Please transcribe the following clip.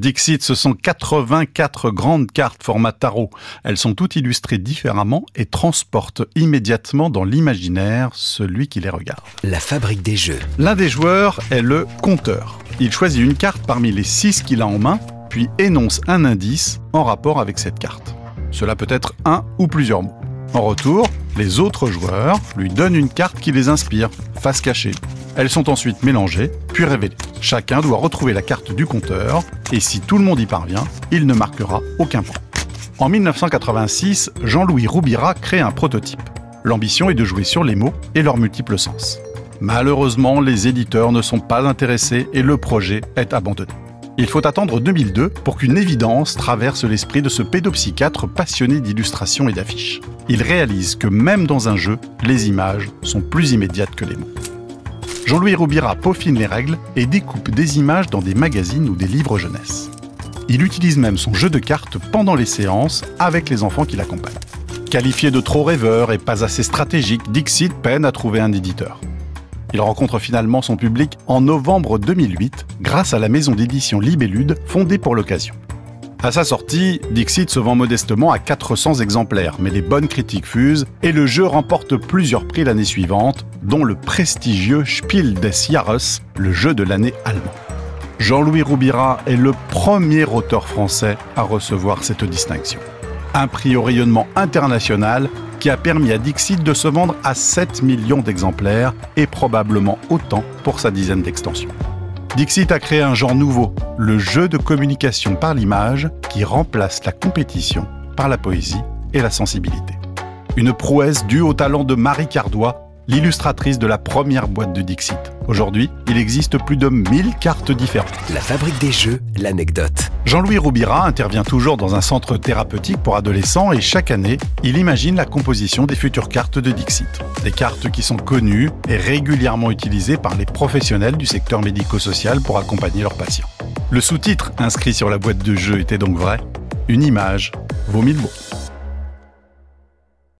Dixit, ce sont 84 grandes cartes format tarot. Elles sont toutes illustrées différemment et transportent immédiatement dans l'imaginaire celui qui les regarde. La fabrique des jeux. L'un des joueurs est le compteur. Il choisit une carte parmi les six qu'il a en main, puis énonce un indice en rapport avec cette carte. Cela peut être un ou plusieurs mots. En retour, les autres joueurs lui donnent une carte qui les inspire, face cachée. Elles sont ensuite mélangées, puis révélées. Chacun doit retrouver la carte du compteur, et si tout le monde y parvient, il ne marquera aucun point. En 1986, Jean-Louis Roubira crée un prototype. L'ambition est de jouer sur les mots et leurs multiples sens. Malheureusement, les éditeurs ne sont pas intéressés et le projet est abandonné. Il faut attendre 2002 pour qu'une évidence traverse l'esprit de ce pédopsychiatre passionné d'illustration et d'affiches. Il réalise que même dans un jeu, les images sont plus immédiates que les mots. Jean-Louis Roubira peaufine les règles et découpe des images dans des magazines ou des livres jeunesse. Il utilise même son jeu de cartes pendant les séances avec les enfants qui l'accompagnent. Qualifié de trop rêveur et pas assez stratégique, Dixit peine à trouver un éditeur. Il rencontre finalement son public en novembre 2008 grâce à la maison d'édition Libellude fondée pour l'occasion. À sa sortie, Dixit se vend modestement à 400 exemplaires, mais les bonnes critiques fusent et le jeu remporte plusieurs prix l'année suivante, dont le prestigieux Spiel des Jahres, le jeu de l'année allemand. Jean-Louis Roubira est le premier auteur français à recevoir cette distinction. Un prix au rayonnement international qui a permis à Dixit de se vendre à 7 millions d'exemplaires et probablement autant pour sa dizaine d'extensions. Dixit a créé un genre nouveau, le jeu de communication par l'image qui remplace la compétition par la poésie et la sensibilité. Une prouesse due au talent de Marie Cardois, l'illustratrice de la première boîte de Dixit. Aujourd'hui, il existe plus de 1000 cartes différentes. La fabrique des jeux, l'anecdote. Jean-Louis Roubira intervient toujours dans un centre thérapeutique pour adolescents et chaque année, il imagine la composition des futures cartes de Dixit. Des cartes qui sont connues et régulièrement utilisées par les professionnels du secteur médico-social pour accompagner leurs patients. Le sous-titre inscrit sur la boîte de jeu était donc vrai. Une image vaut mille mots.